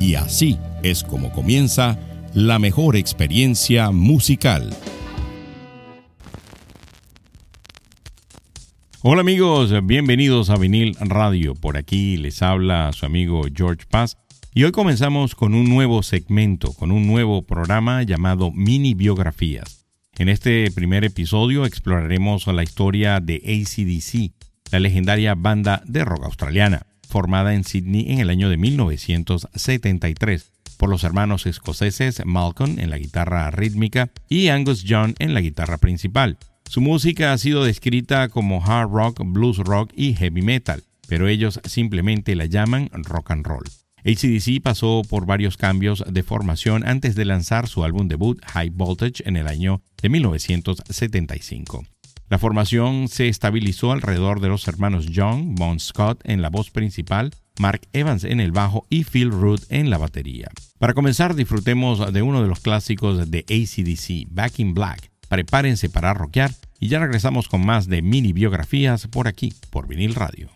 Y así es como comienza la mejor experiencia musical. Hola amigos, bienvenidos a Vinil Radio. Por aquí les habla su amigo George Paz. Y hoy comenzamos con un nuevo segmento, con un nuevo programa llamado Mini Biografías. En este primer episodio exploraremos la historia de ACDC, la legendaria banda de rock australiana, formada en Sydney en el año de 1973 por los hermanos escoceses Malcolm en la guitarra rítmica y Angus John en la guitarra principal. Su música ha sido descrita como hard rock, blues rock y heavy metal, pero ellos simplemente la llaman rock and roll. ACDC pasó por varios cambios de formación antes de lanzar su álbum debut High Voltage en el año de 1975. La formación se estabilizó alrededor de los hermanos John Bon Scott en la voz principal, Mark Evans en el bajo y Phil Root en la batería. Para comenzar, disfrutemos de uno de los clásicos de ACDC, Back in Black. Prepárense para rockear y ya regresamos con más de mini biografías por aquí, por vinil radio.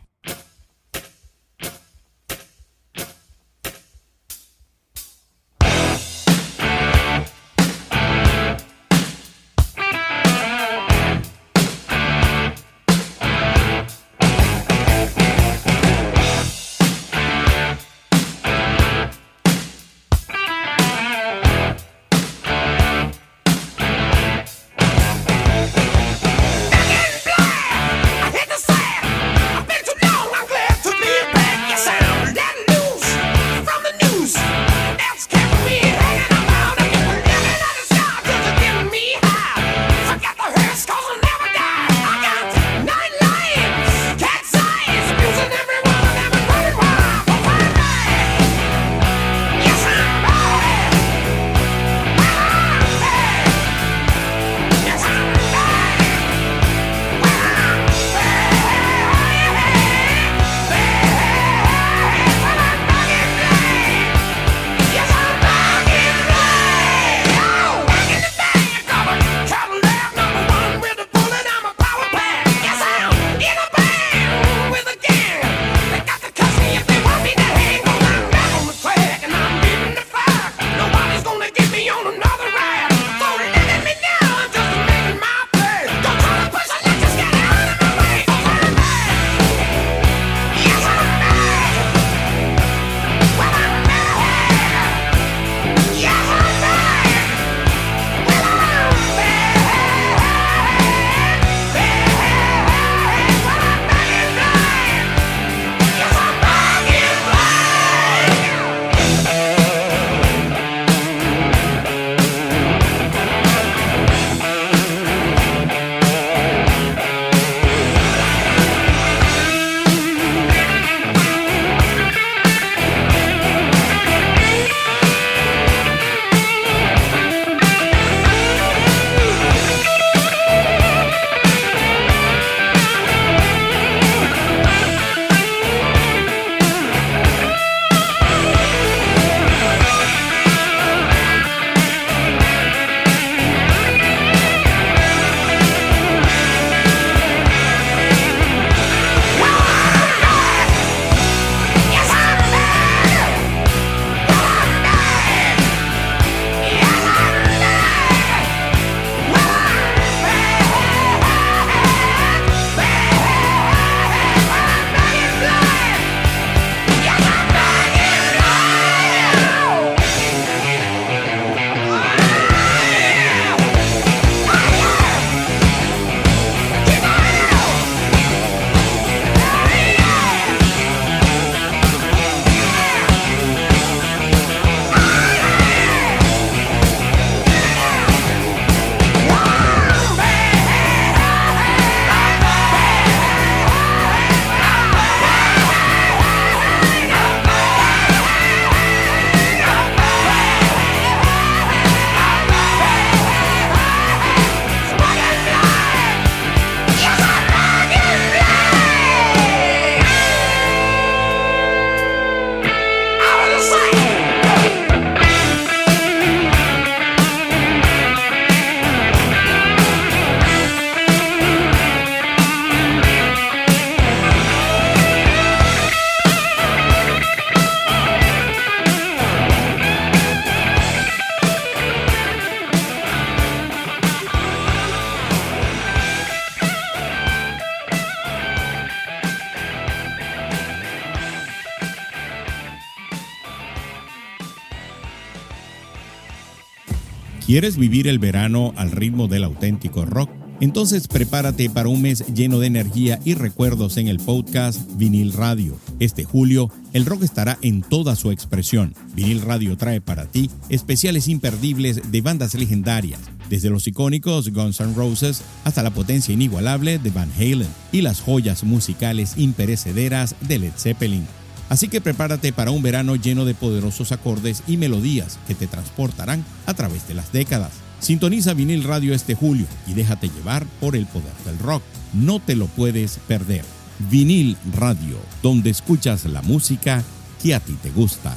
¿Quieres vivir el verano al ritmo del auténtico rock? Entonces prepárate para un mes lleno de energía y recuerdos en el podcast Vinil Radio. Este julio, el rock estará en toda su expresión. Vinil Radio trae para ti especiales imperdibles de bandas legendarias, desde los icónicos Guns N' Roses hasta la potencia inigualable de Van Halen y las joyas musicales imperecederas de Led Zeppelin. Así que prepárate para un verano lleno de poderosos acordes y melodías que te transportarán a través de las décadas. Sintoniza vinil radio este julio y déjate llevar por el poder del rock. No te lo puedes perder. Vinil Radio, donde escuchas la música que a ti te gusta.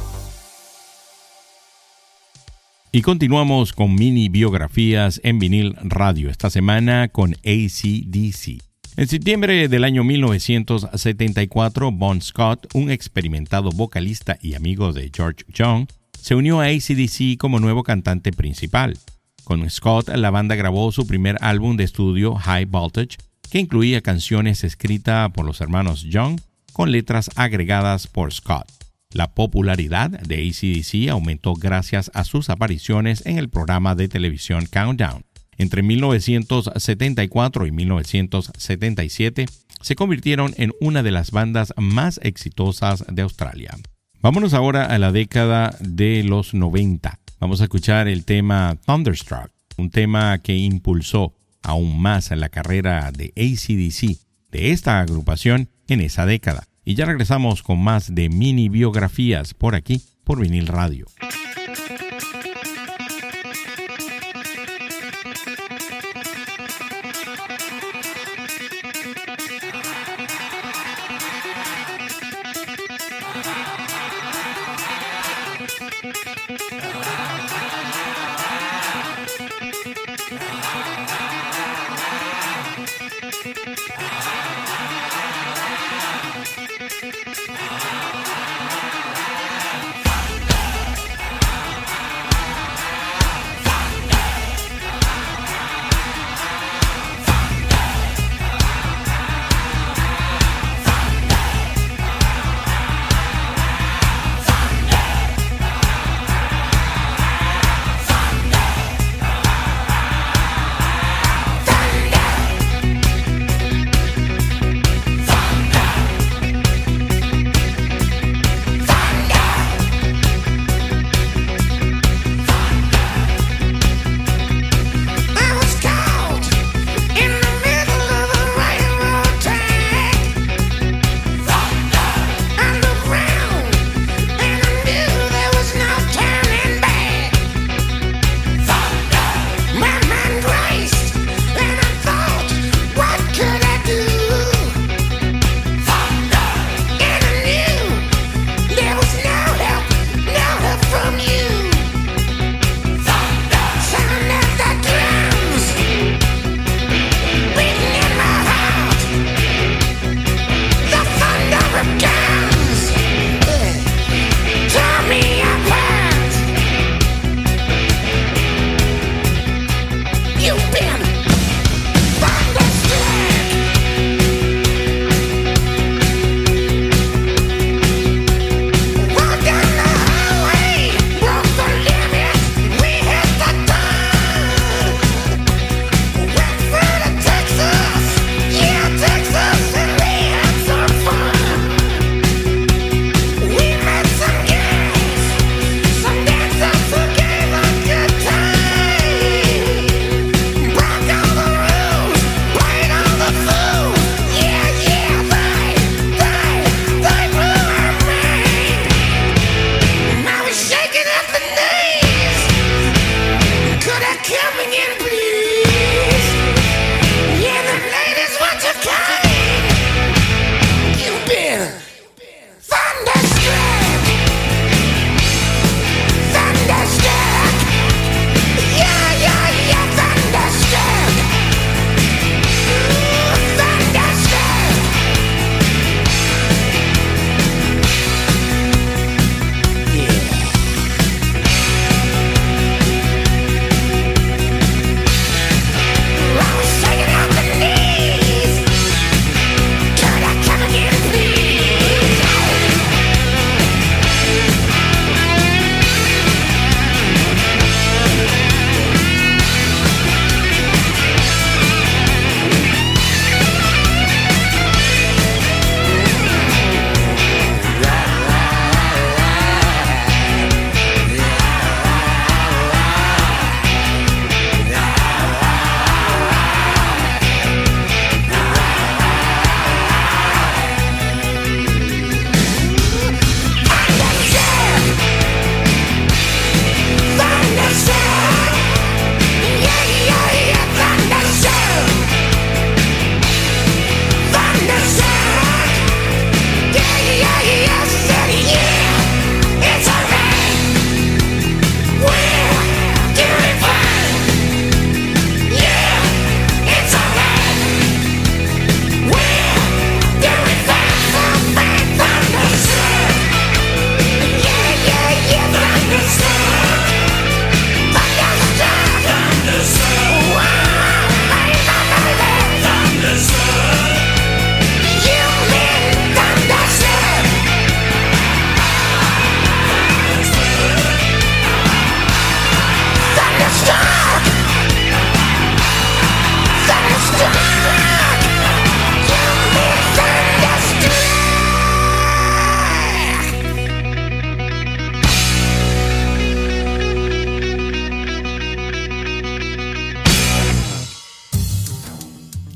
Y continuamos con mini biografías en vinil radio esta semana con ACDC. En septiembre del año 1974, Bon Scott, un experimentado vocalista y amigo de George Young, se unió a ACDC como nuevo cantante principal. Con Scott, la banda grabó su primer álbum de estudio, High Voltage, que incluía canciones escritas por los hermanos Young con letras agregadas por Scott. La popularidad de ACDC aumentó gracias a sus apariciones en el programa de televisión Countdown. Entre 1974 y 1977 se convirtieron en una de las bandas más exitosas de Australia. Vámonos ahora a la década de los 90. Vamos a escuchar el tema Thunderstruck, un tema que impulsó aún más la carrera de ACDC, de esta agrupación en esa década. Y ya regresamos con más de mini biografías por aquí, por vinil radio.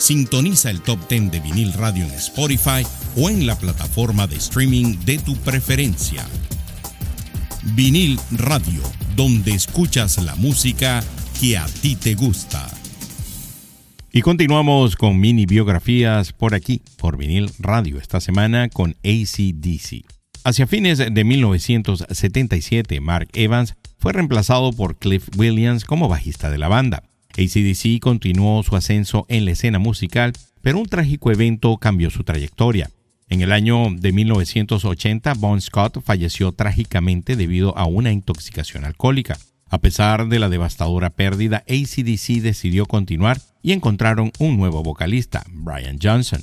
Sintoniza el Top 10 de Vinil Radio en Spotify o en la plataforma de streaming de tu preferencia. Vinil Radio, donde escuchas la música que a ti te gusta. Y continuamos con mini biografías por aquí, por vinil radio, esta semana con ACDC. Hacia fines de 1977, Mark Evans fue reemplazado por Cliff Williams como bajista de la banda. ACDC continuó su ascenso en la escena musical, pero un trágico evento cambió su trayectoria. En el año de 1980, Bon Scott falleció trágicamente debido a una intoxicación alcohólica. A pesar de la devastadora pérdida, ACDC decidió continuar y encontraron un nuevo vocalista, Brian Johnson.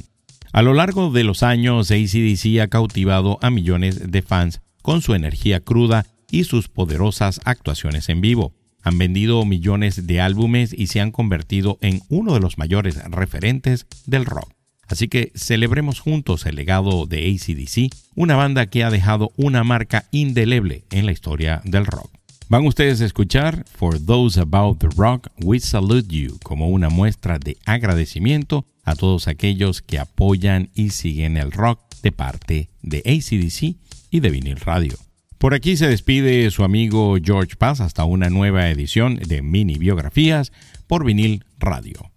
A lo largo de los años, ACDC ha cautivado a millones de fans con su energía cruda y sus poderosas actuaciones en vivo. Han vendido millones de álbumes y se han convertido en uno de los mayores referentes del rock. Así que celebremos juntos el legado de ACDC, una banda que ha dejado una marca indeleble en la historia del rock. Van ustedes a escuchar For Those About the Rock, We Salute You como una muestra de agradecimiento a todos aquellos que apoyan y siguen el rock de parte de ACDC y de Vinil Radio. Por aquí se despide su amigo George Paz hasta una nueva edición de Mini Biografías por Vinil Radio.